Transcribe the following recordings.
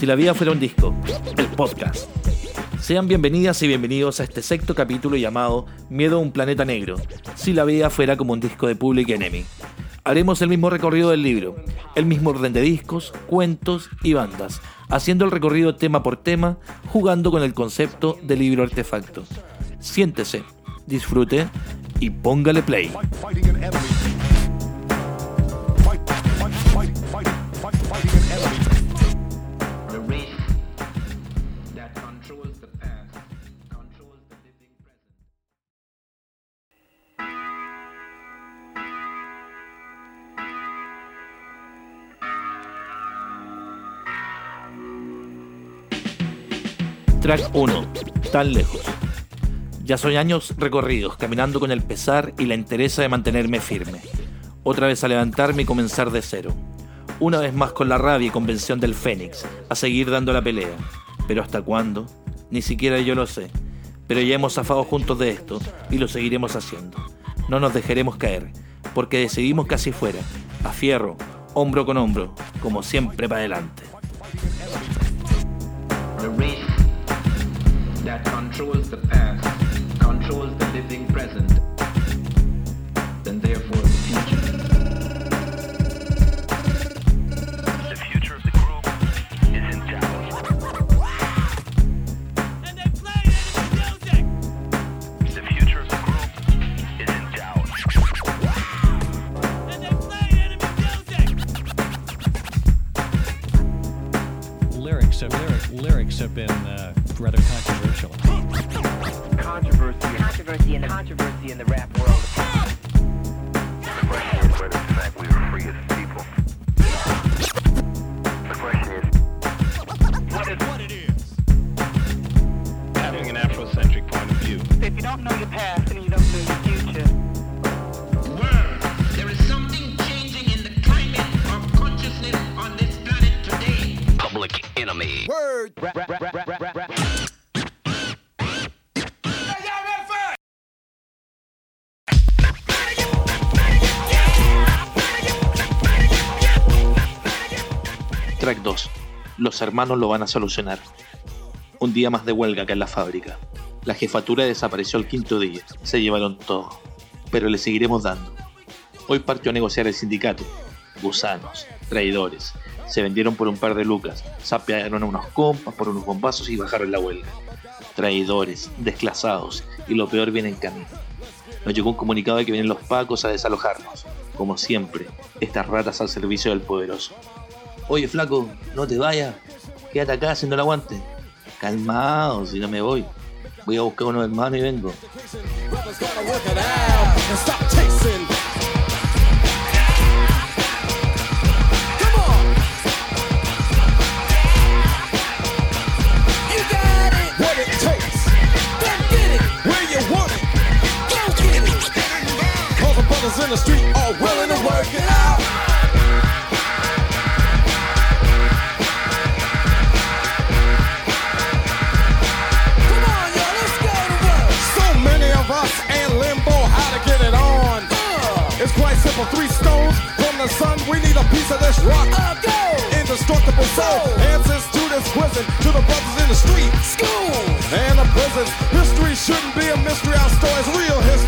Si la vida fuera un disco, el podcast. Sean bienvenidas y bienvenidos a este sexto capítulo llamado Miedo a un planeta negro, si la vida fuera como un disco de Public Enemy. Haremos el mismo recorrido del libro, el mismo orden de discos, cuentos y bandas, haciendo el recorrido tema por tema, jugando con el concepto de libro artefacto. Siéntese, disfrute y póngale play. Track 1. Tan lejos. Ya son años recorridos, caminando con el pesar y la entereza de mantenerme firme. Otra vez a levantarme y comenzar de cero. Una vez más con la rabia y convención del Fénix, a seguir dando la pelea. Pero ¿hasta cuándo? Ni siquiera yo lo sé. Pero ya hemos zafado juntos de esto y lo seguiremos haciendo. No nos dejaremos caer, porque decidimos casi fuera, a fierro, hombro con hombro, como siempre para adelante. Controls the past, controls the living present, and therefore controversy in the controversy in the rap world. The question is whether in fact we are free as people. The question is What is what it is. having an Afrocentric point of view. If you don't know your past lo van a solucionar. Un día más de huelga acá en la fábrica. La jefatura desapareció el quinto día. Se llevaron todo. Pero le seguiremos dando. Hoy partió a negociar el sindicato. Gusanos, traidores. Se vendieron por un par de lucas. Sapearon a unos compas por unos bombazos y bajaron la huelga. Traidores, desclasados. Y lo peor viene en camino. Nos llegó un comunicado de que vienen los pacos a desalojarnos. Como siempre, estas ratas al servicio del poderoso. Oye, flaco, no te vayas. Quédate acá haciendo el aguante. Calmado, si no me voy. Voy a buscar unos hermanos y vengo. in the street are willing to work it out. Simple, three stones from the sun. We need a piece of this rock. Indestructible soul. Answers to this prison, to the brothers in the street. School and the prisons. History shouldn't be a mystery. Our story's real history,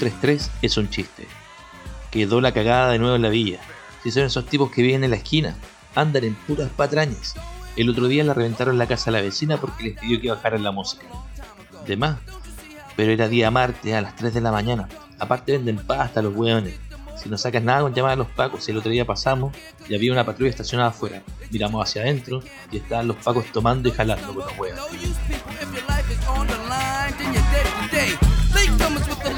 133 es un chiste. Quedó la cagada de nuevo en la villa. Si son esos tipos que viven en la esquina, andan en puras patrañas. El otro día le reventaron la casa a la vecina porque les pidió que bajaran la música. De más. Pero era día martes a las 3 de la mañana. Aparte venden pasta los hueones. Si no sacas nada con llamar a los pacos, el otro día pasamos y había una patrulla estacionada afuera. Miramos hacia adentro y estaban los pacos tomando y jalando con los hueones.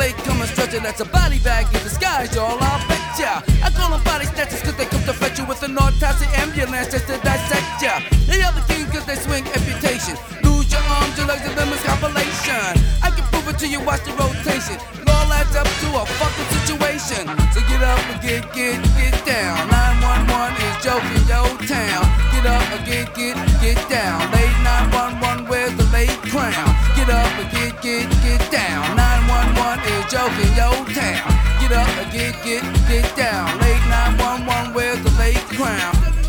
The latecomer stretcher, that's a body bag in disguise, y'all. I'll bet ya. I call them body snatchers cause they come to fetch you with an autopsy ambulance just to dissect ya. The kings cause they swing amputation. Your arms, your legs, and limbs compilation. I can prove it to you, watch the rotation. It all adds up to a fucking situation. So get up and get, get, get down. 911 is joking, yo town. Get up and get, get, get down. Late 911, where's the late crown? Get up and get, get, get down. 911 is joking, yo town. Get up and get, get, get down. Late 911, where's the late crown?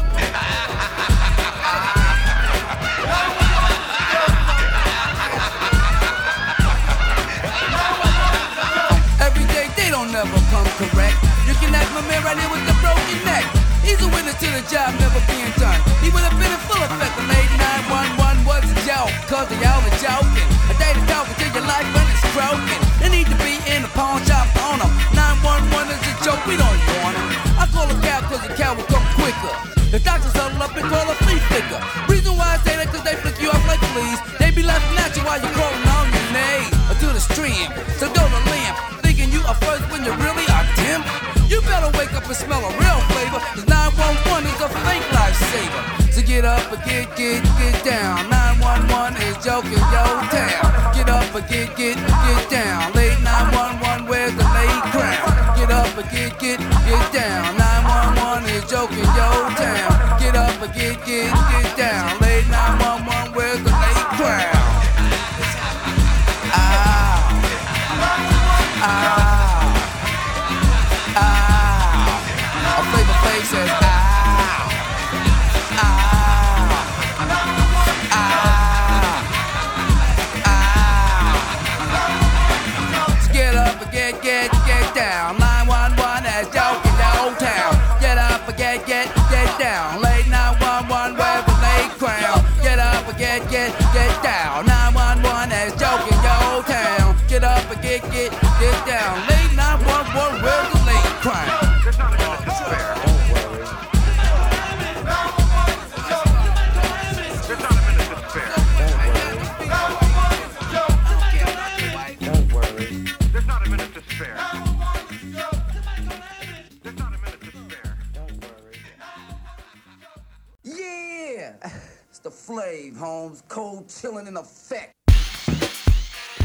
Never come correct. You can ask my man right here with the broken neck. He's a witness to the job never being done. He would have been in full effect. The late 911 was a joke, cause they all were joking. A day to talk until your life when it's broken. They need to be in the pawn shop on them. 911 is a joke, we don't want him. I call a cab cause the cab will come quicker. Smell a real flavor. Cause 911 is a fake lifesaver. So get up and get, get, get down. 911 is joking, yo town. Get up and get, get, get down.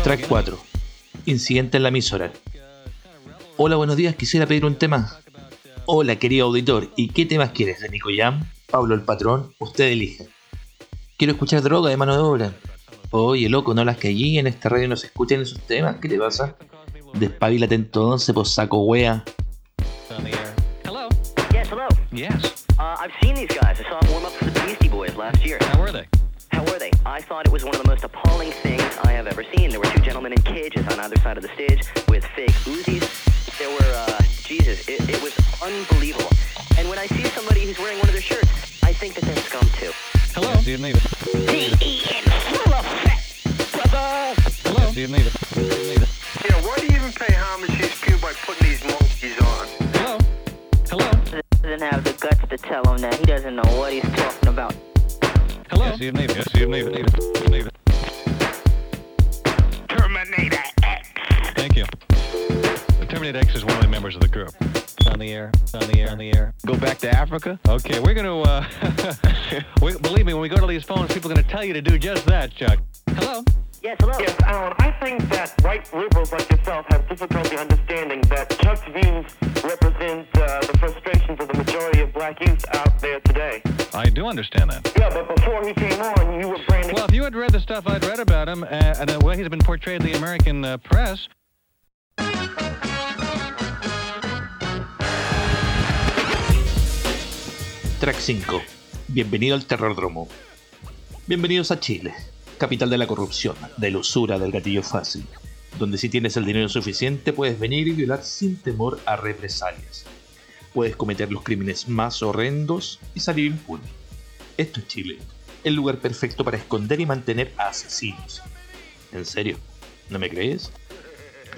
Track 4. Incidente en la emisora. Hola, buenos días. Quisiera pedir un tema. Hola, querido auditor. ¿Y qué temas quieres de Nico Jam? Pablo el patrón. Usted elige. Quiero escuchar droga de mano de obra. Oye, loco, no las que allí en esta radio no se escuchan esos temas. ¿Qué te pasa? Despabilate entonces, pues saco wea. Yes, hello. Yes. Uh, I've seen these guys. I saw them warm up for the Beastie Boys last year. How were they? How were they? I thought it was one of the most appalling things I have ever seen. There were two gentlemen in cages on either side of the stage with fake Uzis. There were, uh, Jesus, it, it was unbelievable. And when I see somebody who's wearing one of their shirts, I think that they're scum too. Hello. Do you need it? D-E-N, full effect, brother! Hello. Do you need it? Do it? Yeah, why do you even pay homage to these people by putting these monkeys on? Hello. Hello. Doesn't have the guts to tell him that he doesn't know what he's talking about. Hello. Yes, you need it. Yes, you need it. Need it. You need it. Terminator X. Thank you. The Terminator X is one of the members of the group. On the air. On the air. On the air. Go back to Africa? Okay, we're gonna. Uh, we, believe me, when we go to these phones, people are gonna tell you to do just that, Chuck. Hello. Yes, hello? Yes, Alan, I think that right liberals like yourself have difficulty understanding that Chuck's views represent uh, the frustrations of the majority of black youth out there today. I do understand that. Yeah, but before he came on, you were branding. Well, if you had read the stuff I'd read about him uh, and the way he's been portrayed in the American uh, press, Track 5. Bienvenido al Terrordromo. Bienvenidos a Chile, capital de la corrupción, de la usura, del gatillo fácil, donde si tienes el dinero suficiente puedes venir y violar sin temor a represalias. Puedes cometer los crímenes más horrendos y salir impune. Esto es Chile, el lugar perfecto para esconder y mantener a asesinos. ¿En serio? ¿No me crees?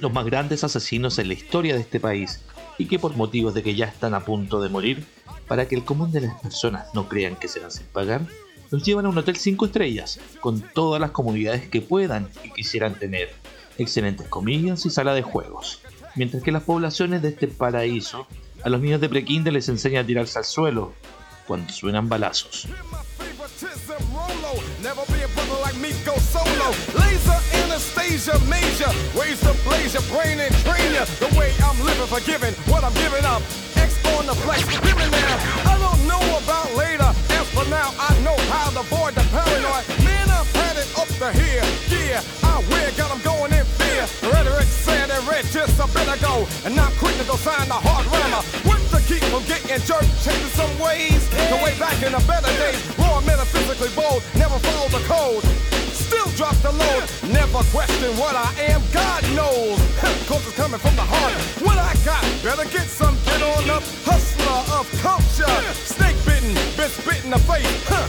Los más grandes asesinos en la historia de este país y que por motivos de que ya están a punto de morir, para que el común de las personas no crean que se van sin pagar, los llevan a un hotel 5 estrellas, con todas las comodidades que puedan y quisieran tener, excelentes comidas y sala de juegos. Mientras que las poblaciones de este paraíso, a los niños de prekinder les enseñan a tirarse al suelo cuando suenan balazos. And. The I'm I'm the living now. I know how to avoid the paranoid. Man, had it up to here. Yeah, I wear, got 'em going in fear. Rhetoric said it read just a bit ago. And I'm quick to go sign the hard rammer. What to keep from getting jerked, changing some ways. The way back in the better days. Raw, metaphysically bold, never follow the code. Still drop the load, never question what I am, God knows. Cause it's coming from the heart. What I got, better get some, get on up. Hustler of culture, been spit in the face. Huh.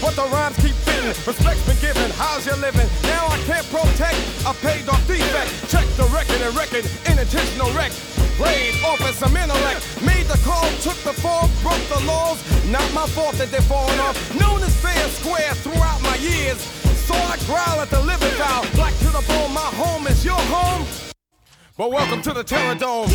But the rhymes keep fitting, respect's been given, how's you living? Now I can't protect a paid off defect. Check the record and record, intentional wreck. Played off as some intellect, made the call, took the fall, broke the laws. Not my fault that they're falling off. Known as fair square throughout my years. So I growl at the living foul. Black to the bone, my home is your home. But welcome to the Terror Dome.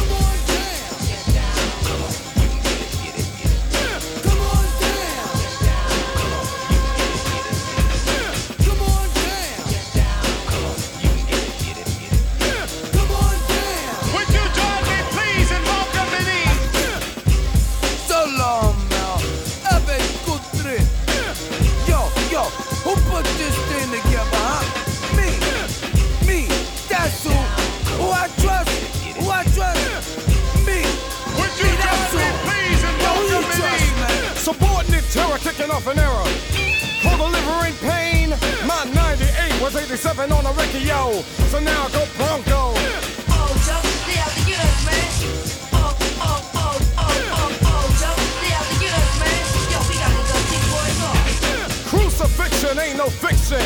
taking off an arrow for delivering pain. My 98 was 87 on a Riccio, so now go Bronco. Crucifixion ain't no fiction.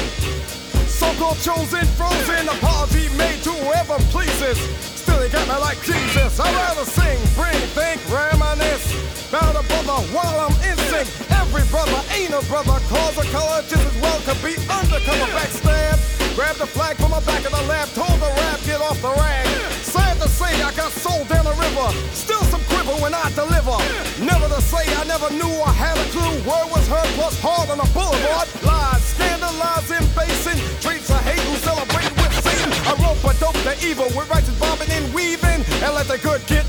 So-called chosen, frozen, apology made to whoever pleases. Still, he got me like Jesus. I'd rather sing, bring, think, reminisce. About a brother while I'm in sync. Every brother ain't a brother. Cause a color just as well could be undercover backstab. Grab the flag from the back of the lab. Told the rap, get off the rag. Sad to say, I got sold down the river. Still some quiver when I deliver. Never to say I never knew I had a clue. Word was heard plus hard on the boulevard. Lies, scandalizing, basing. Traits of hate who celebrate with Satan. I rope a dope the evil with righteous bobbing and weaving. And let the good get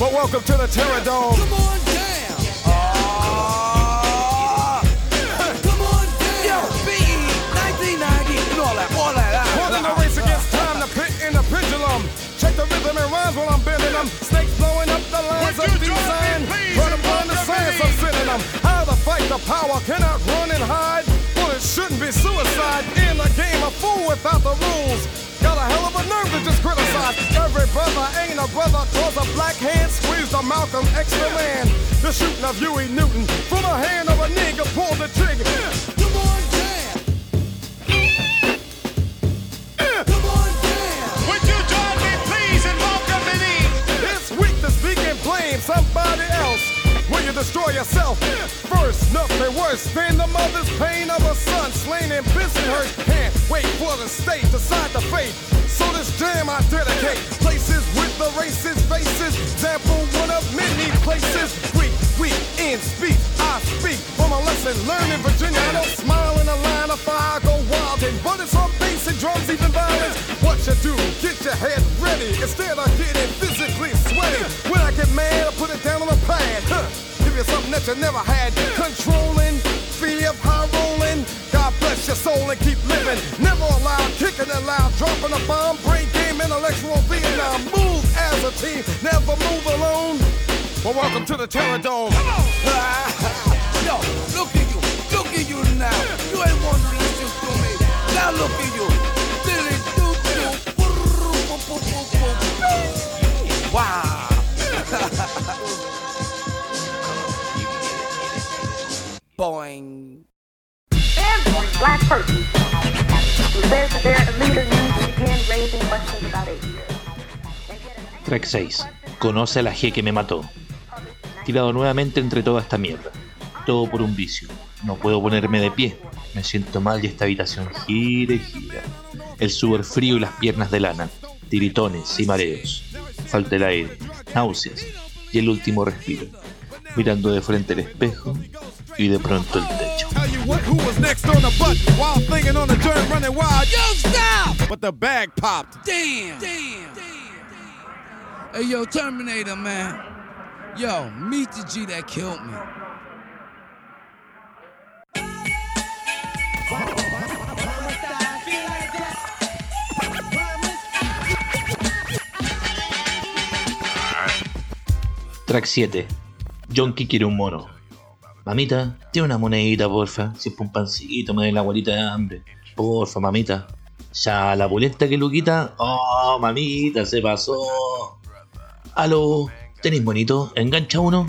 But welcome to the Terror Dome. Come on down. Ah. Come on down. Yo, BE, 1990, and all that, all that. More than a race against time, the pit in the pendulum. Check the rhythm and rhymes while I'm bending them. Snakes blowing up the lines of design. Run upon the science, I'm sending them. How to fight the power, cannot run and hide. Well, it shouldn't be suicide. In the game, a fool without the rules. Got a hell of a nerve to just criticize. Every brother ain't a brother, cause a black hand squeezed a Malcolm X the man. The shooting of Huey Newton from the hand of a nigga pulled the trigger. Come on, jam. Would you join me, please, and welcome beneath? It's weak to speak and blame somebody else. You destroy yourself? First, nothing worse than the mother's pain of a son slain in Bensonhurst. Can't wait for the state to decide the fate. So this jam I dedicate. Places with the racist faces. Example one of many places. Weak, weak in speech. I speak from a lesson learned in Virginia. I don't smile in a line of fire, I go wild and but it's on bass and drums, even violence. What you do? Get your head ready instead of getting physically sweaty. When I get mad, I put it down on the pad. Huh. You something that you never had. Controlling, fear of high rolling. God bless your soul and keep living. Never allowed, kicking it loud, dropping a bomb. Brain game, intellectual Vietnam. Move as a team, never move alone. Well, welcome to the Terror Dome. Yo, look at you, look at you now. You ain't want to listen to me. Now look at you. Dilly Boing. Every black person who says that they're a leader needs to begin raising questions about it. Track 6. Conoce a la G que me mató. Tirado nuevamente entre toda esta mierda. Todo por un vicio. No puedo ponerme de pie. Me siento mal y esta habitación gira y gira. El sudor frío y las piernas de lana. Tiritones y mareos. Falta el aire. Náuseas. Y el último respiro. Mirando de frente el espejo y de pronto el techo. Tell you what, who was next on the butt while thinking on the turn running wild? Yo, stop! But the bag popped. Damn. Damn. Hey, yo, Terminator, man. Yo, meet the G that killed me. Track 7. Jonky quiere un mono. Mamita, tiene una monedita, porfa. Si pa' un pancito, me da la abuelita de hambre. Porfa, mamita. Ya, la pulenta que Luquita. Oh, mamita, se pasó. Aló, ¿tenéis bonito? ¿Engancha uno?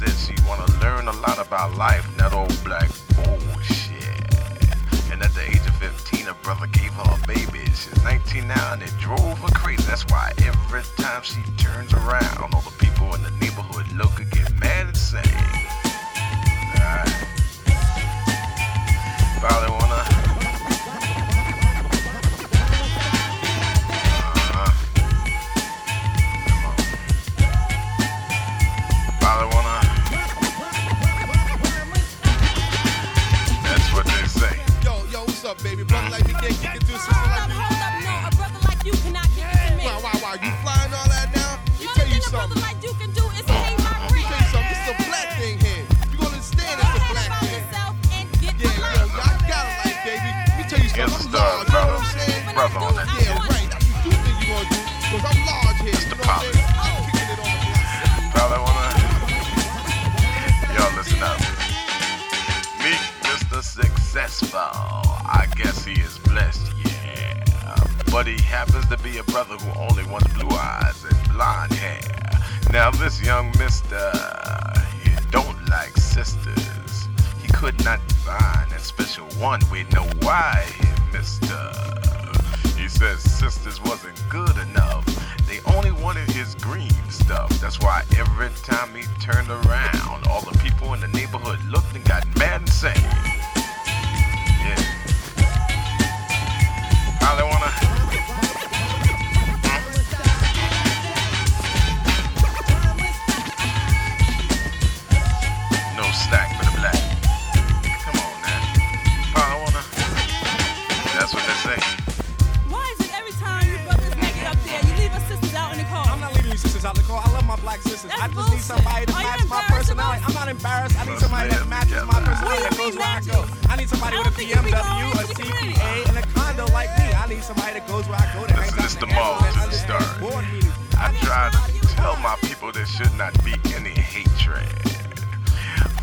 said she wanna learn a lot about life, not old black brother gave her a baby. She's 19 now, and it drove her crazy. That's why every time she turns around, all the people in the neighborhood look and get mad and say, "Alright, Probably wanna. Think you can do something like me? Wow, wow, wow. You flying all that now? Let me tell you something. Let me tell you something. This is a black thing here. You gonna understand it's a black thing. Yeah, yo, I got a life, baby. Let me tell you Yes, something. I'm sir, large, you know what I'm saying? Brother on that. Yeah, right. That's what you think you gonna do. Cause I'm large here. You know what I'm kicking it on the block. Probably wanna. Y'all listen up. Meet Mr. Successful. I guess he is blessed, yeah. But he happens to be a brother who only wants blue eyes and blonde hair. Now this young mister, he don't like sisters. He could not find a special one with no why, mister. He says sisters wasn't good enough. They only wanted his green stuff. That's why every time he turned around, all the people in the neighborhood looked and got mad and sang. I don't wanna. No stack for the black. Come on now. That's what they say. Why is it every time you brothers make it up there, you leave us sisters out in the call? I'm not leaving you sisters out in the call. I love my black sisters. I just need somebody to match my personality. I'm not embarrassed. I need somebody that matches my personality that goes where I go. I need somebody with a BMW, a CPA, and a condo like me. I need somebody that goes where I go. That Mr. in the and is the understands star. I try to tell my people there should not be any hatred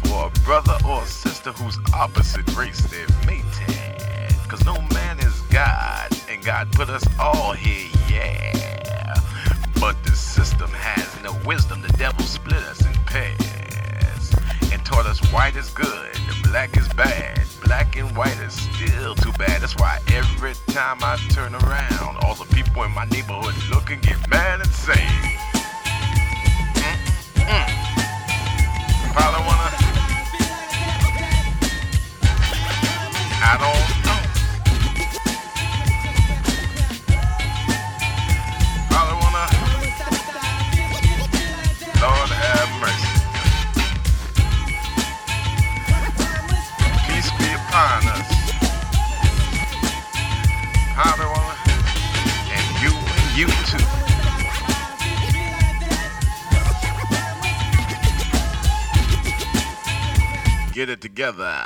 for a brother or a sister whose opposite race they've mated. Cause no man is God, and God put us all here, yeah. But the system has no wisdom. The devil split us in pairs taught us white is good black is bad. Black and white is still too bad. That's why every time I turn around, all the people in my neighborhood look and get mad and say, Mm-mm. Probably wanna. I don't together.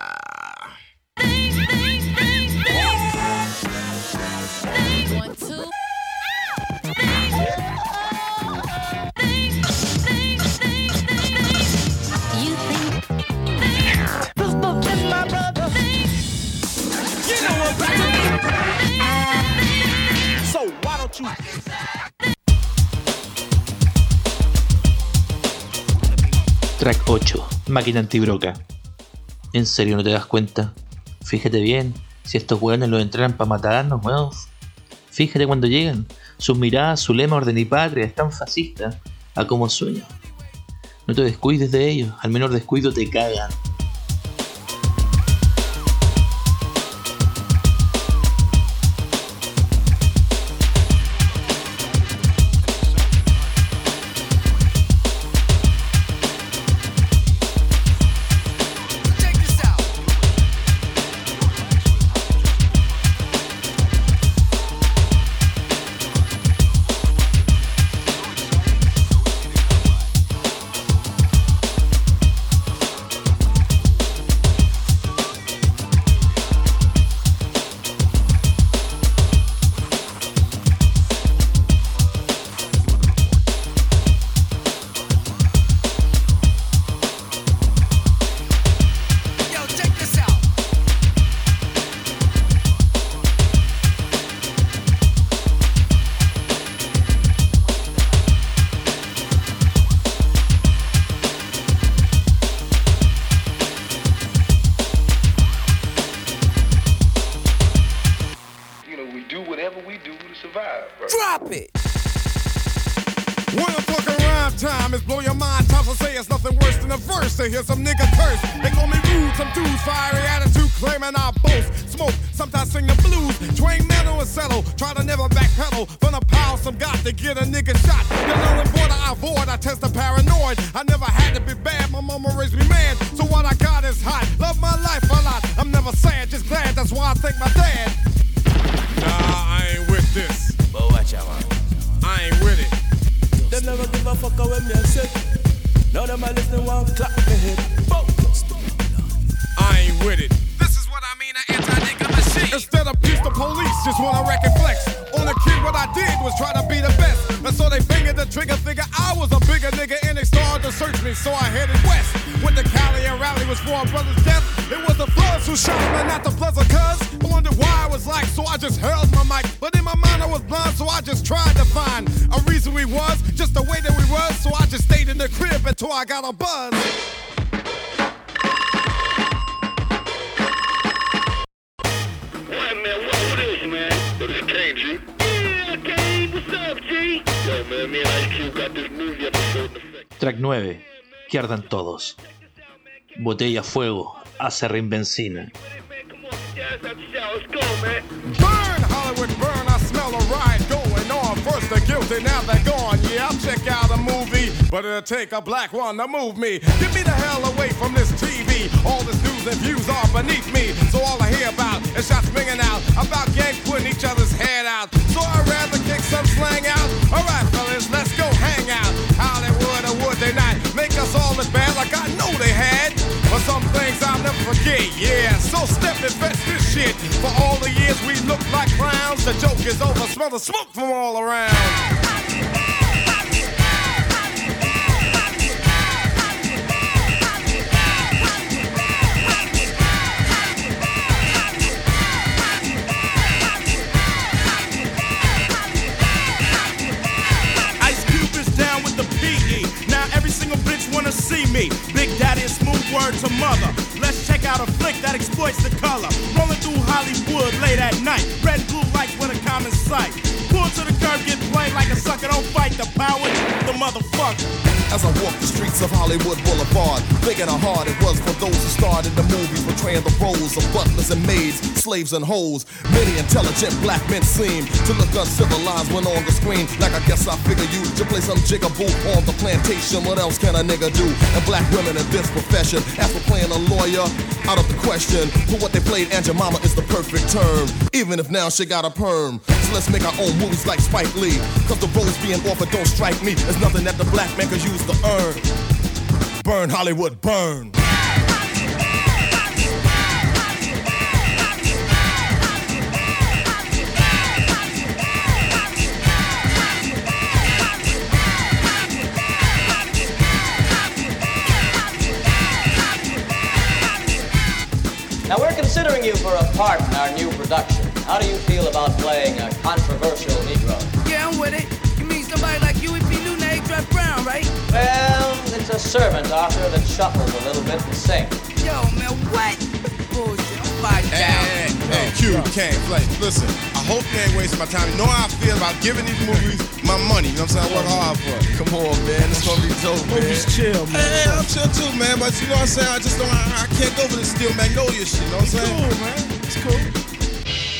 Track 8, Máquina Antibroca. ¿En serio no te das cuenta? Fíjate bien, si estos hueones los entrenan para matarnos, weón. Fíjate cuando llegan. Sus miradas, su lema orden y patria es tan fascista a como sueño. No te descuides de ellos, al menor descuido te cagan. Ardan. Botella fuego, hace a riot going on. First the guilty, now they're gone. Yeah, I'll check out a movie, but it'll take a black one to move me. Get me the hell away from this TV. All this news and views are beneath me. So all I hear about is shots ringing out about Forget, yeah. So step and fetch this shit. For all the years we looked like clowns, the joke is over. Smell the smoke from all around. Ice Cube is down with the PE. Now every single bitch wanna see me. Big Daddy smooth word to mother. Let's out a flick that exploits the color. Rolling through Hollywood late at night. Red and blue lights with a common sight. Pull to the curb, get played like a sucker. Don't fight the power, the motherfucker. As I walk the streets of Hollywood Boulevard, thinking how hard it was for those who starred in the movies, portraying the roles of butlers and maids, slaves and hoes. Many intelligent black men seem to look uncivilized when on the screen. Like I guess I figure you to play some jigaboo on the plantation. What else can a nigga do? And black women in this profession, after playing a lawyer, out of the question. For what they played, Aunt Jemima is the perfect term. Even if now she got a perm. So let's make our own movies like Spike Lee. Cause the roles being offered don't strike me as nothing that the black man could use to earn. Burn Hollywood, burn. Now, we're considering you for a part in our new production. How do you feel about playing a controversial Negro? Yeah, I'm with it. You mean somebody like you right? Well, it's a servant, Arthur, that shuffles a little bit and sings. Yo, man, what? Bullshit. I'm fired down. Hey, hey, Q, Kane, Flake, listen, I hope you ain't wasting my time. You know how I feel about giving these movies my money. You know what I'm saying? I work hard for it. Come on, man. It's gonna be dope, oh, man. Movies chill, man. Hey, I'm chill too, man. But you know what I'm saying? I just don't, I, I can't go for the Steel Magnolia shit. You know what I'm saying? It's cool, man. It's cool.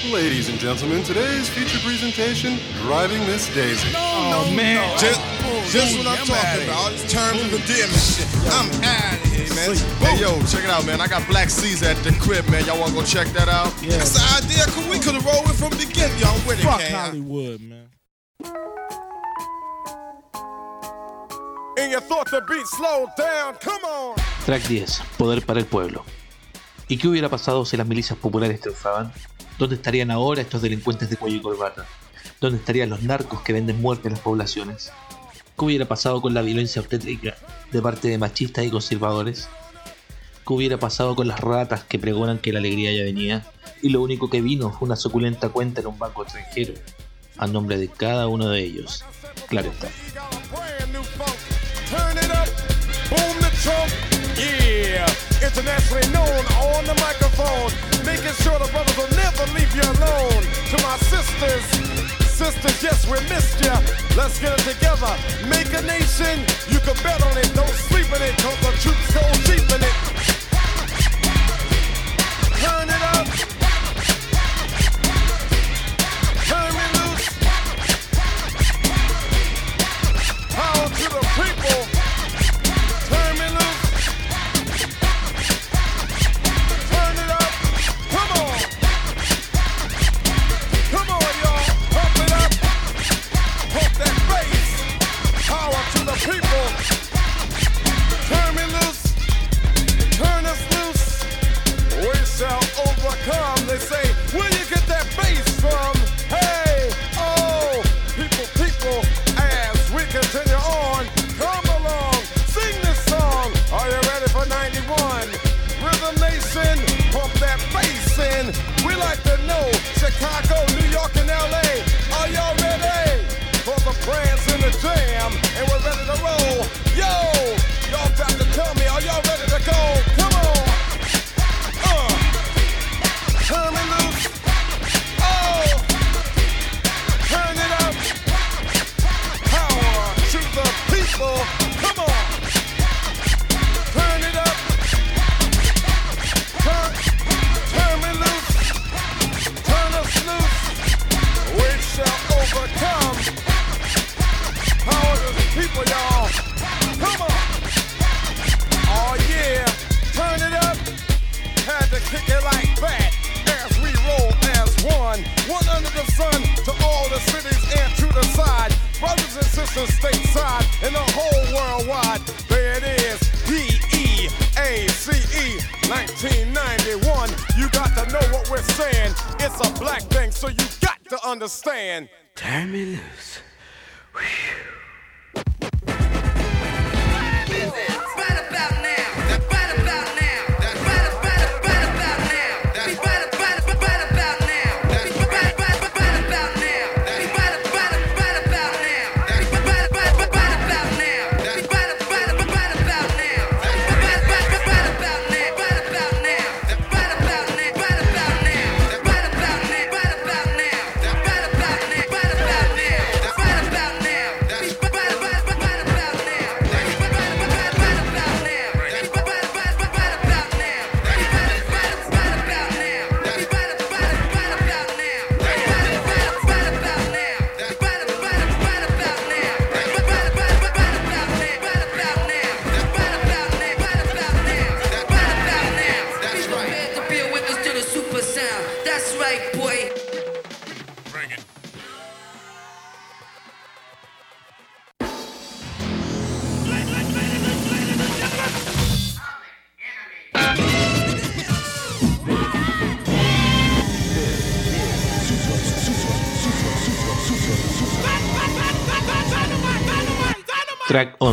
Ladies and gentlemen, today's feature presentation, Driving Miss Daisy. Oh, man. Just, just what I'm talking about. All these terms of endearment shit. I'm out of here, man. Hey, yo, check it out, man. I got Black Caesar at the crib, man. Y'all wanna go check that out? Yeah. That's the idea. Could we could have rolled with from the beginning. Y'all with it, Fuck. Hollywood, man. And you thought the beat slowed down. Come on. Track 10. Poder para el pueblo. ¿Y qué hubiera pasado si las milicias populares triunfaban? ¿Dónde estarían ahora estos delincuentes de cuello y corbata? ¿Dónde estarían los narcos que venden muerte a las poblaciones? ¿Qué hubiera pasado con la violencia obstétrica de parte de machistas y conservadores? ¿Qué hubiera pasado con las ratas que pregonan que la alegría ya venía y lo único que vino fue una suculenta cuenta en un banco extranjero? A nombre de cada uno de ellos. Claro está. Internationally known on the microphone, making sure the brothers will never leave you alone. To my sisters, sisters, yes, we missed ya. Let's get it together, make a nation. You can bet on it, don't sleep in it, cause the troops go deep in it.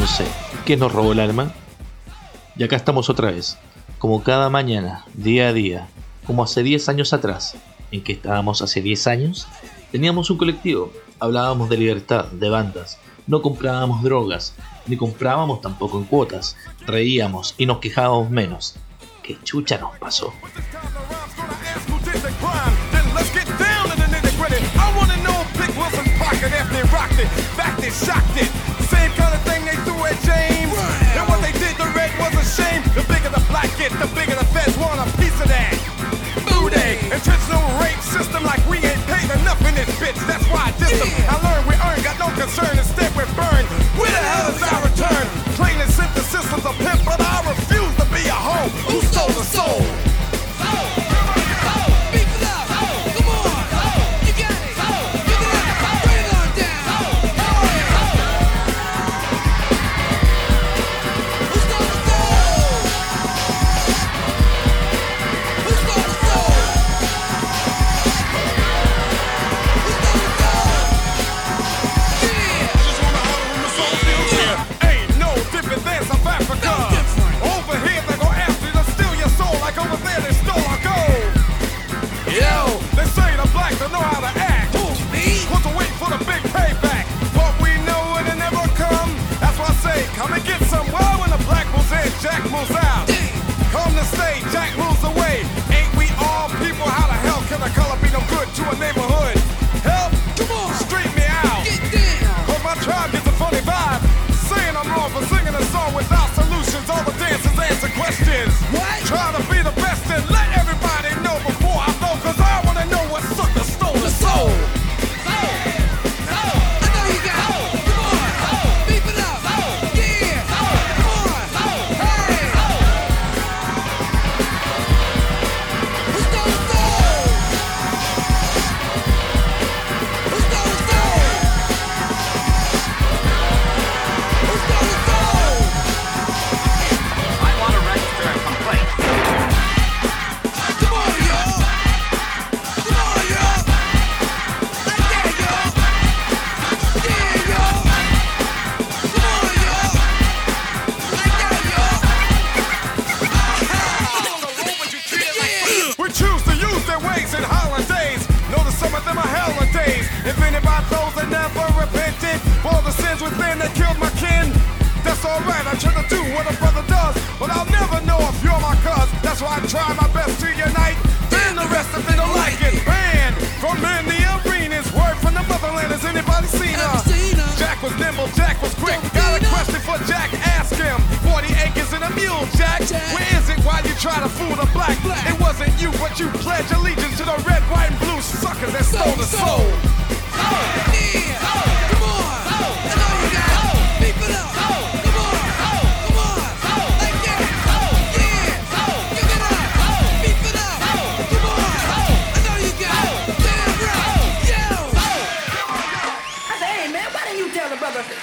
2014, que nos robó el alma. Y acá estamos otra vez, como cada mañana, día a día, como hace 10 años atrás, en que estábamos hace 10 años, teníamos un colectivo, hablábamos de libertad, de bandas, no comprábamos drogas, ni comprábamos tampoco en cuotas, reíamos y nos quejábamos menos. ¡Qué chucha nos pasó! The bigger the feds want a piece of that. Booty, intentional rape system like we ain't paid enough in this bitch. That's why I diss them. I learned we earn, got no concern. Instead we're burned. Where the hell is our return? Plain and simple systems of pimp, but I refuse to be a hoe who stole the soul.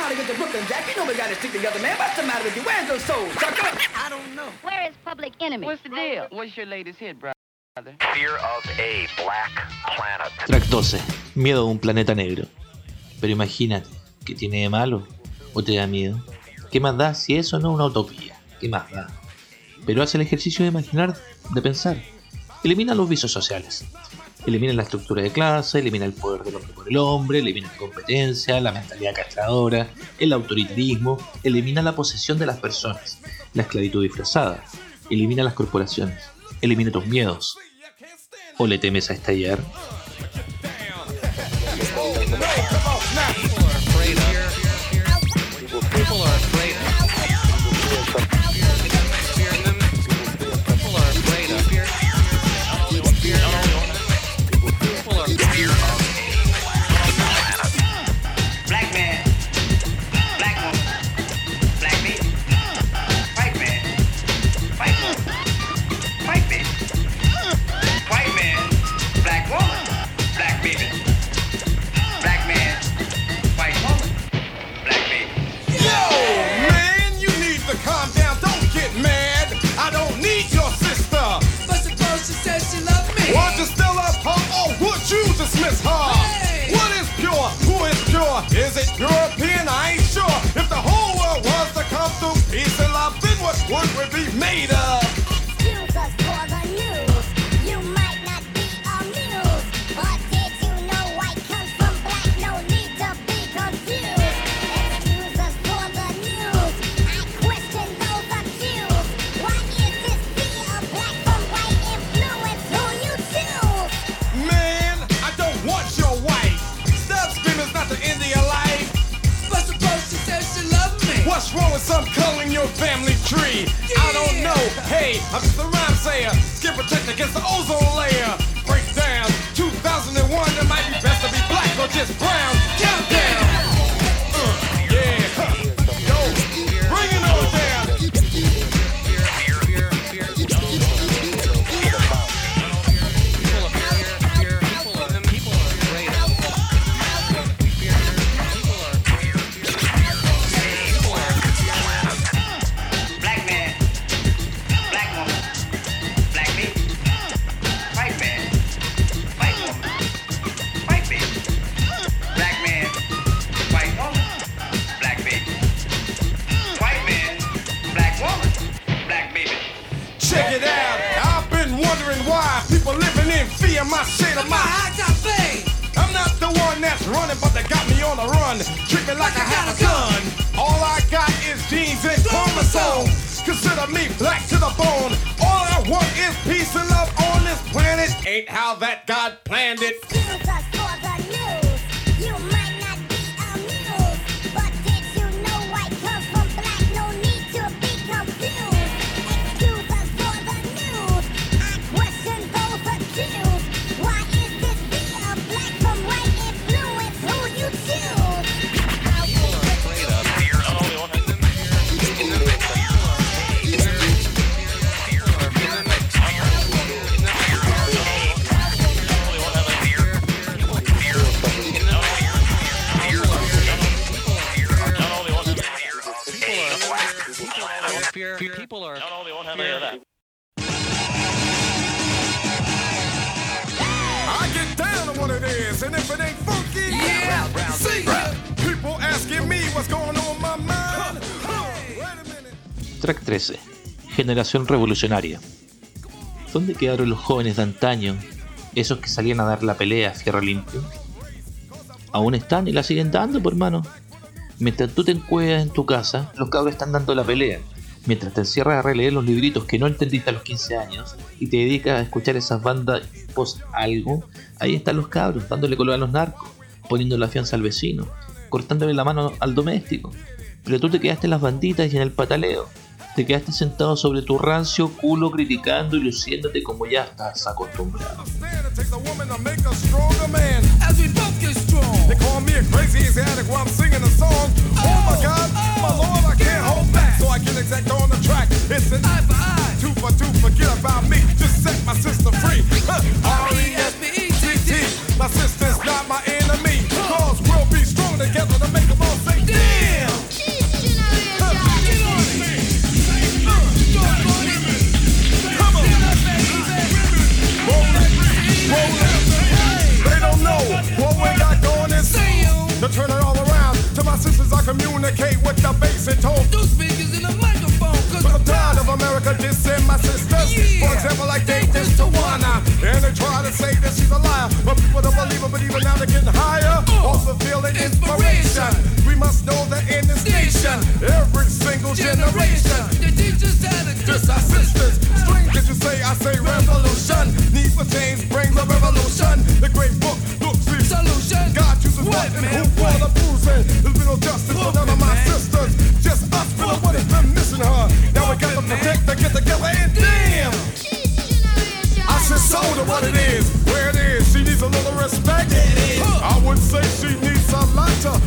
How to get to Brooklyn, Jack? You know we gotta stick together, man. What's the matter with you? Where's those souls? Sucker? I don't know. Where is Public Enemy? What's the deal? What's your latest hit, brother? Fear of a black planet. Track 12. Miedo a un planeta negro. Pero imagínate, ¿qué tiene de malo? ¿O te da miedo? ¿Qué más da si eso no es una utopía? ¿Qué más da? Pero hace el ejercicio de imaginar, de pensar. Elimina los vicios sociales. Elimina la estructura de clase, elimina el poder del hombre por el hombre, elimina la competencia, la mentalidad castradora, el autoritarismo, elimina la posesión de las personas, la esclavitud disfrazada, elimina las corporaciones, elimina tus miedos. ¿O le temes a estallar? European? I ain't sure. If the whole world was to come through peace and love, then what would we be made of? What's wrong with some culling your family tree? I don't know. Hey, I'm just a rhyme sayer. Skin protect against the ozone layer. Break down. 2001, it might be best to be black or just brown. Countdown. Like I have a gun. All I got is genes and chromosomes. Consider me black to the bone. All I want is peace and love on this planet. Ain't how that God planned it. Not only won't have any of that. I get down on one of these, and if it ain't funky, yeah, see ya. People asking me what's going on in my mind. Track 13. Generación revolucionaria. ¿Dónde quedaron los jóvenes de antaño? Esos que salían a dar la pelea a fierro limpio. Aún están y la siguen dando, por hermano. Mientras tú te encuevas en tu casa, los cabros están dando la pelea. Mientras te encierras a releer los libritos que no entendiste a los 15 años y te dedicas a escuchar esas bandas post algo, ahí están los cabros dándole color a los narcos, poniendo la fianza al vecino, cortándole la mano al doméstico. Pero tú te quedaste en las banditas y en el pataleo. Te quedaste sentado sobre tu rancio culo criticando y luciéndote como ya estás acostumbrado. They call me a crazy addict while I'm singing a song. Oh, my God, my Lord, I can't hold back. So I get exact on the track. It's an eye for eye, two for two. Forget about me. Just set my sister free. Huh. R-E-S-P-E-C-T. My sister's not my enemy. Cause we'll be strong together to make them all say, damn. Uh, roll it. They don't know communicate with the and tone. Two speakers in a microphone. Cause I'm tired of America dissing my sisters. For example, like they diss Tawana. And they try to say that she's a liar. But people don't believe her, but even now they're getting higher. Oh, also feeling inspiration. We must know that in this nation, every single generation, they teach us how to diss our sisters. Strange that you say, I say revolution. Need for change brings a revolution. The great book looks the solution. God what and who for the bruising. There's been no justice for none of my sisters. Just us feeling what has been missing her. Now we got to protect to get together and damn. I said so to what it is, where it is. She needs a little respect. I would say she needs a lot to.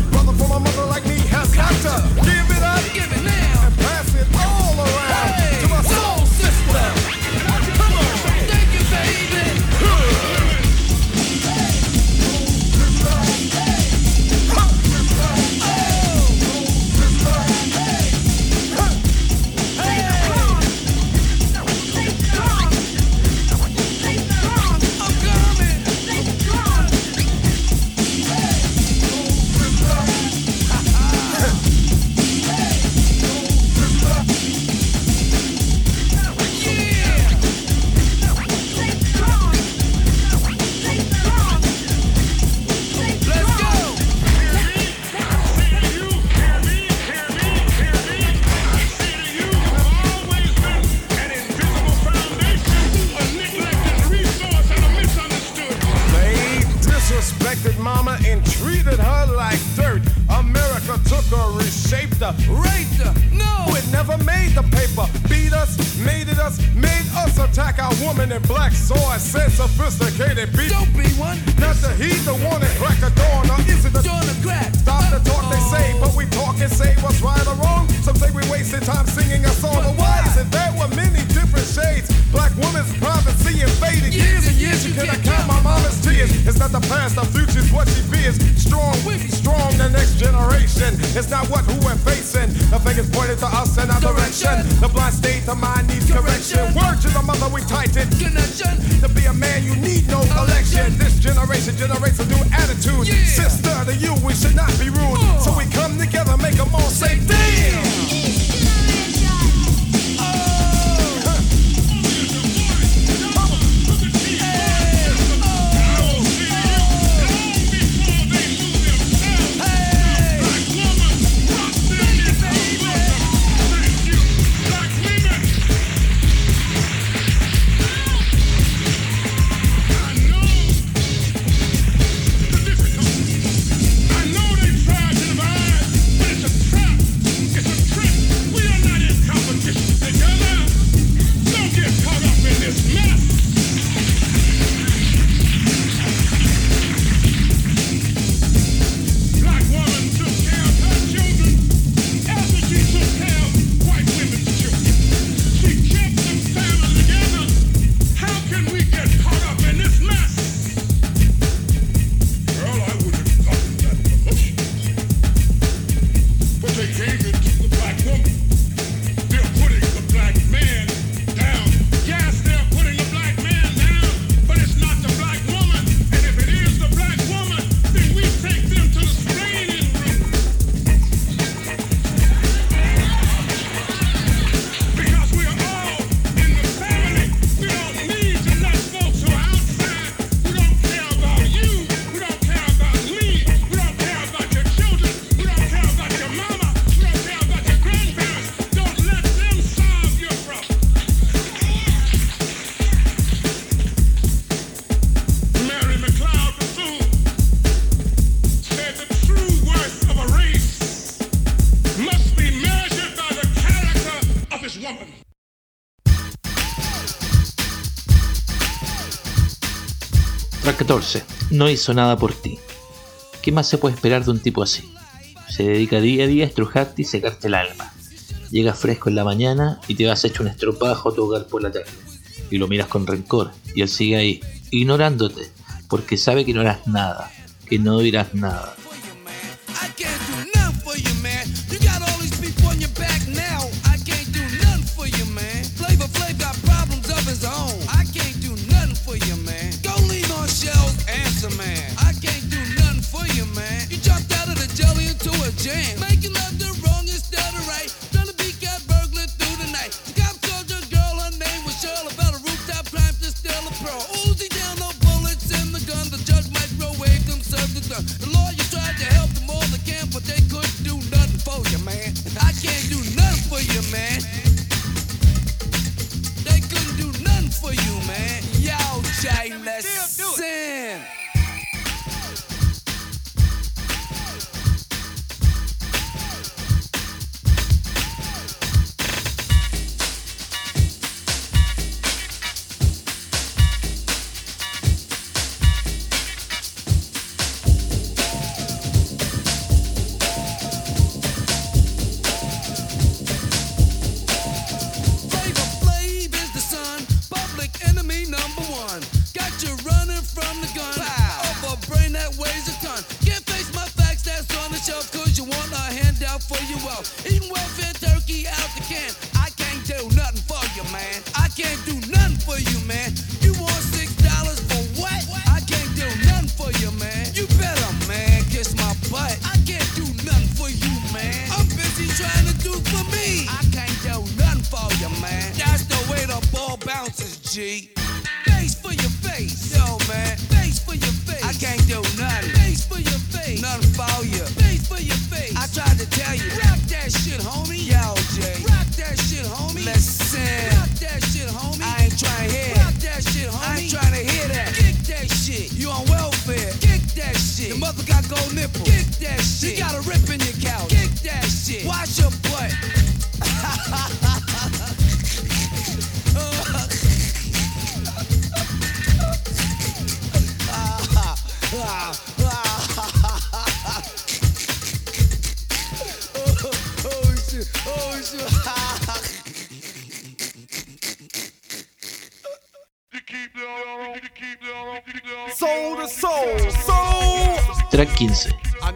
14. No hizo nada por ti. ¿Qué más se puede esperar de un tipo así? Se dedica día a día a estrujarte y secarte el alma. Llega fresco en la mañana y te vas hecho un estropajo a tu hogar por la tarde. Y lo miras con rencor y él sigue ahí, ignorándote, porque sabe que no harás nada, que no dirás nada.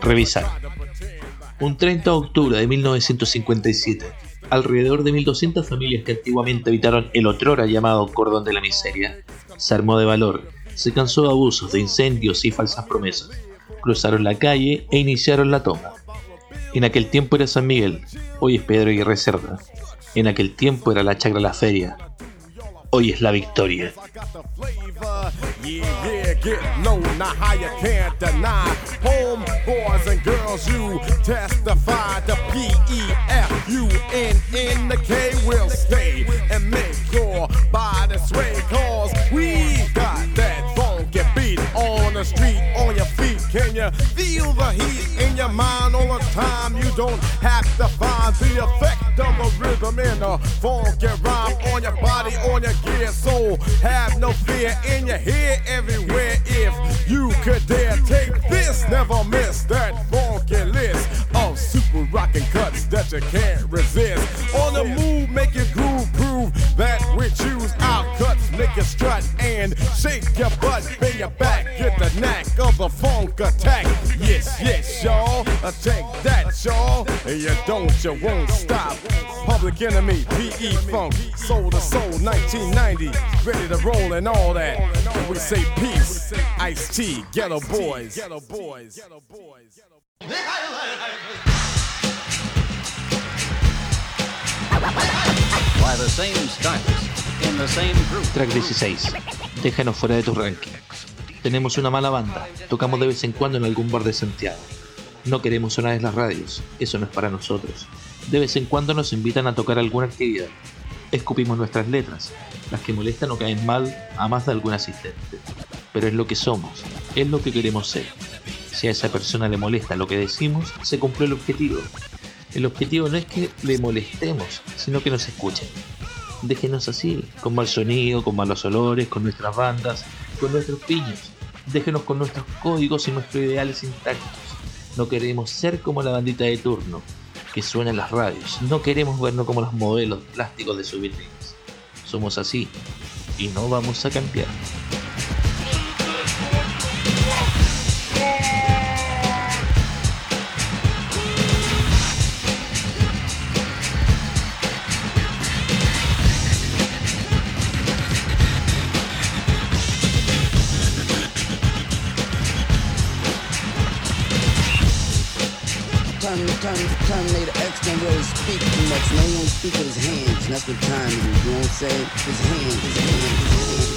Revisar. Un 30 de octubre de 1957, alrededor de 1.200 familias que antiguamente habitaron el otrora llamado Cordón de la Miseria, se armó de valor, se cansó de abusos, de incendios y falsas promesas, cruzaron la calle e iniciaron la toma. En aquel tiempo era San Miguel, hoy es Pedro Aguirre Cerda. En aquel tiempo era la Chacra La Feria, hoy es la Victoria. The street, on your feet. Can you feel the heat in your mind all the time? You don't have to find the effect of the rhythm in the funky rhyme on your body, on your gear. So have no fear in your head everywhere. If you could dare take this, never miss that funky list of super rockin' cuts that you can't resist. On the move, make your groove prove that we choose our cuts, make you strut and shake your butt, bend your back, get the knack of the funk attack. Yes, yes, y'all, take that, y'all. And you don't, you won't stop. Public Enemy, PE Funk, Soul to Soul, 1990, ready to roll and all that. And we say peace, Ice T, Geto Boys. Geto Boys. Track 16. Déjanos fuera de tu ranking. Tenemos una mala banda, tocamos de vez en cuando en algún bar de Santiago. No queremos sonar en las radios, eso no es para nosotros. De vez en cuando nos invitan a tocar alguna actividad. Escupimos nuestras letras, las que molestan o caen mal a más de algún asistente. Pero es lo que somos, es lo que queremos ser. Si a esa persona le molesta lo que decimos, se cumplió el objetivo. El objetivo no es que le molestemos, sino que nos escuchen. Déjenos así, con mal sonido, con malos olores, con nuestras bandas, con nuestros piños. Déjenos con nuestros códigos y nuestros ideales intactos. No queremos ser como la bandita de turno que suena en las radios. No queremos vernos como los modelos plásticos de vitrinas. Somos así y no vamos a cambiar. Speak much. No one speak with his hands. And that's what time is. You I'm saying? His hand, his hand, his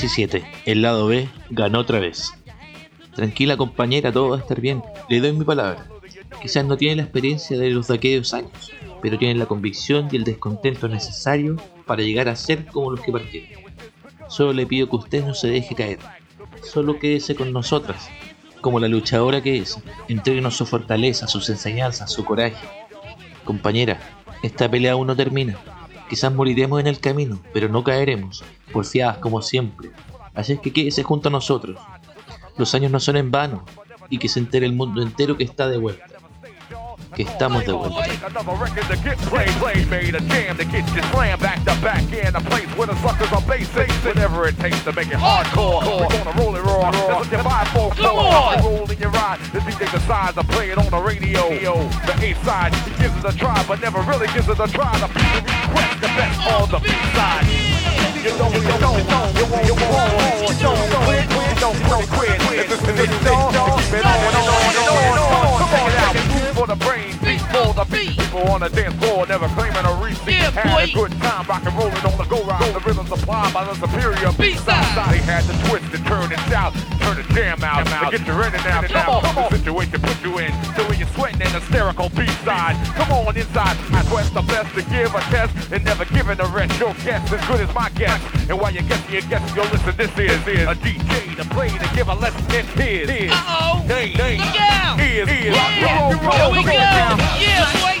2017. El lado B ganó otra vez. Tranquila compañera, todo va a estar bien. Le doy mi palabra. Quizás no tiene la experiencia de los de aquellos años, pero tiene la convicción y el descontento necesario para llegar a ser como los que partieron. Solo le pido que usted no se deje caer. Solo quédese con nosotras, como la luchadora que es. Entréguenos su fortaleza, sus enseñanzas, su coraje. Compañera, esta pelea aún no termina. Quizás moriremos en el camino, pero no caeremos, porfiadas como siempre. Así es que quédese junto a nosotros. Los años no son en vano, y que se entere el mundo entero que está de vuelta. Que estamos de vuelta. The brain, on the dance floor never claiming a receipt. Had a good time, rock and rolling on the go round. The rhythm supplied by the superior beat side. They had to twist and turn and shout, turn the jam out, and get your in and out. Come on, come on. The situation put you in, so when you're sweating an hysterical beat side. Come on inside, I quest the best to give a test and never giving the rest. Your guess as good as my guess. And while you're guessing, you're guessing, yo listen, this is, is a DJ to play to give a lesson in his. his Uh-oh. Name, name. Look out. Is, is. Yeah. Roll, roll, Here we roll go. down. Yeah, boy.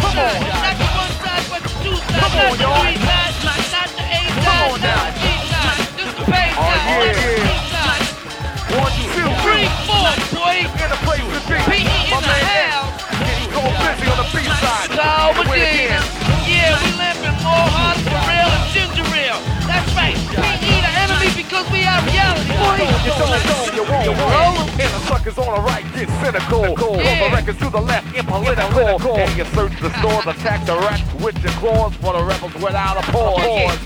Come on. One side, but two sides. Three sides, not, the eight sides. Just the Oh, side, yeah. One, two, Three, four, boy. In the place in busy on the side. Yeah, we limping more hard for real and ginger ale. That's right. P.E. the enemy because we are reality, boy. You don't, you won't, you won't. And the suckers on the right get cynical. From the records to the left, impolitical. And you search the stores, attack the racks with your claws for the rebels without a pause.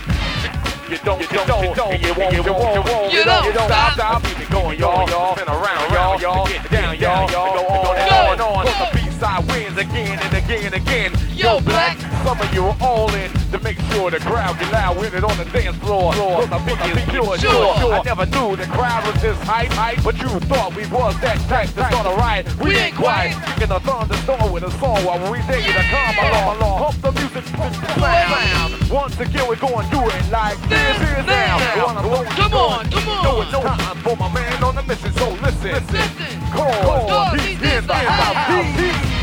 You don't, you don't, you don't, you won't, you won't, you won't, You don't stop, stop. stop, keep it going, y'all, y'all, spin around, y'all, y'all, get down, y'all, go on and on and on. Cause the B-side wins again and again and again. Yo, Black. Some of you are all in to make sure the crowd get loud with it on the dance floor. The beat is pure, Sure. sure. I never knew the crowd was this hype, hype, but you thought we was that type to start a riot. We, We ain't quiet. Kicking the thunderstorm with a song while we dare you to come along, along. Pump the music, pump the sound. Once again, we're going to do it like this here now. One of those Come on, come on. on. it's time for my man on the mission, so listen. Listen. Call, Call, call, he's in the the house. house.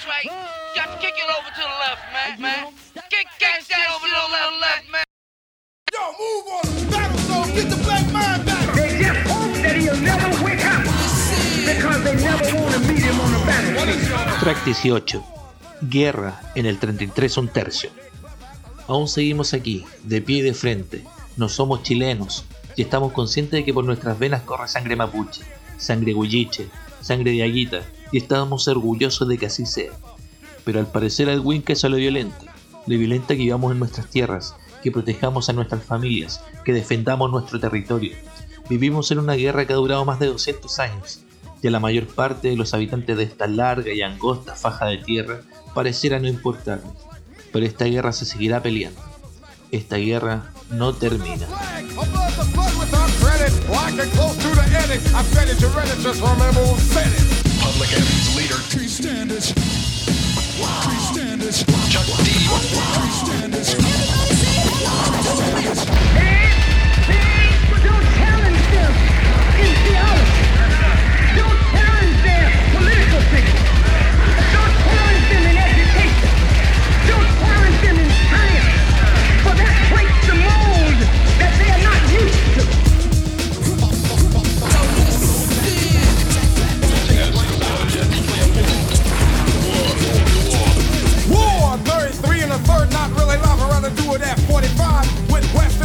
Kick it over to the left, man. Man. Kick, kick that over to the left, left, man. Yo, move on the battle zone. Get the black man back. They just hope that he'll never wake up because they never want to meet him on the battlefield. Track 18. Guerra en el 33 un tercio. Aún seguimos aquí, de pie y de frente. No somos chilenos y estamos conscientes de que por nuestras venas corre sangre mapuche, sangre huilliche, sangre de aguita y estamos orgullosos de que así sea. Pero al parecer al Winca eso lo violenta. Lo violenta que vivamos en nuestras tierras, que protejamos a nuestras familias, que defendamos nuestro territorio. Vivimos en una guerra que ha durado más de 200 años y a la mayor parte de los habitantes de esta larga y angosta faja de tierra pareciera no importarles. Pero esta guerra se seguirá peleando. Esta guerra no termina. Above the flood without credit. Like it close to the edit. I said it, you read it, just remember who said it. Public Enemy's leader, Tree Standish. Tree Standish. Chuck D. Tree Standish. Don't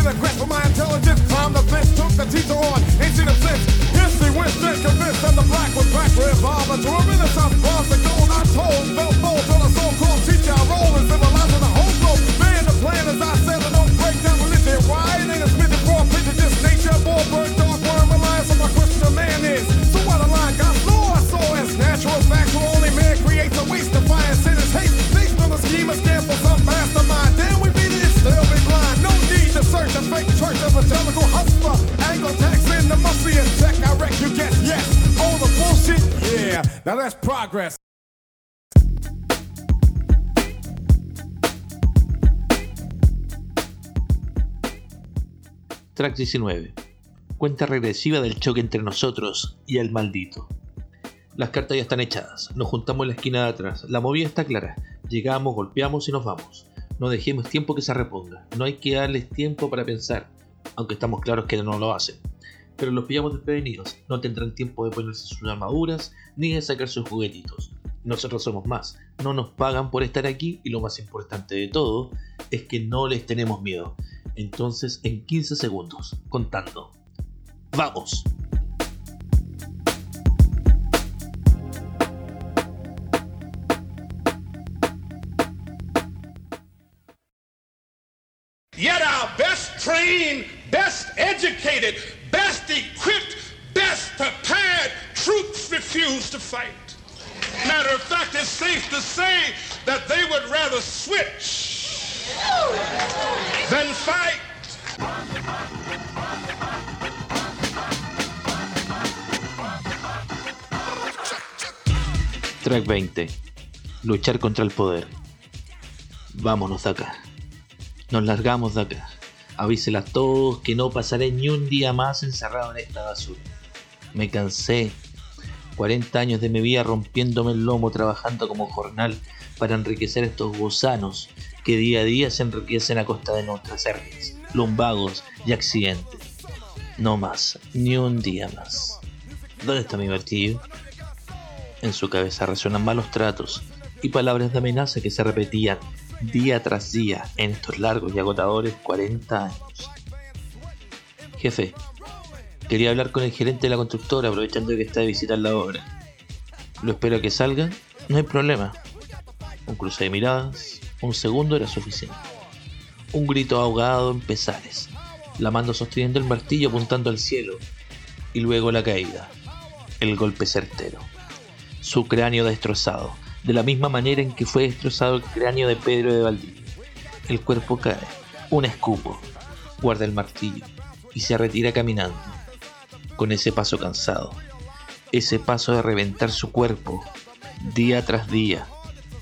Aggressed for my intelligence. Time the fence took the teacher on. Ain't seen him since. History Winston convinced that the black was back. Revolver to a renaissance. Bars the gold I told. Felt bold on a so-called teacher. I roll and civilizing Track 19. Cuenta regresiva del choque entre nosotros y el maldito. Las cartas ya están echadas, nos juntamos en la esquina de atrás, la movida está clara, llegamos, golpeamos y nos vamos. No dejemos tiempo que se reponga, no hay que darles tiempo para pensar, aunque estamos claros que no lo hacen. Pero los pillamos desprevenidos, no tendrán tiempo de ponerse sus armaduras ni de sacar sus juguetitos. Nosotros somos más, no nos pagan por estar aquí y lo más importante de todo es que no les tenemos miedo. Entonces en 15 segundos, contando. ¡Vamos! Yet our best trained, best educated, best equipped, best prepared troops refuse to fight. Matter of fact, it's safe to say that they would rather switch than fight. Track 20. Luchar contra el poder. Vámonos de acá. Nos largamos de acá. Avísela a todos que no pasaré ni un día más encerrado en esta basura. Me cansé. 40 años de mi vida rompiéndome el lomo trabajando como jornal para enriquecer estos gusanos que día a día se enriquecen a costa de nuestras hernias, lumbagos y accidentes. No más, ni un día más. ¿Dónde está mi martillo? En su cabeza resuenan malos tratos y palabras de amenaza que se repetían día tras día en estos largos y agotadores 40 años. Jefe, quería hablar con el gerente de la constructora aprovechando que está de visita en la obra. Lo espero a que salga, no hay problema. Un cruce de miradas, un segundo era suficiente. Un grito ahogado en pesares, la mano sosteniendo el martillo apuntando al cielo, y luego la caída, el golpe certero. Su cráneo destrozado, de la misma manera en que fue destrozado el cráneo de Pedro de Valdivia. El cuerpo cae, un escupo, guarda el martillo. Y se retira caminando, con ese paso cansado, ese paso de reventar su cuerpo. Día tras día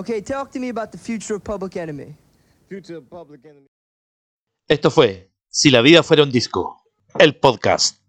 Okay, talk to me about the future of Public Enemy. Future of Public Enemy. Esto fue Si la vida fuera un disco, el podcast.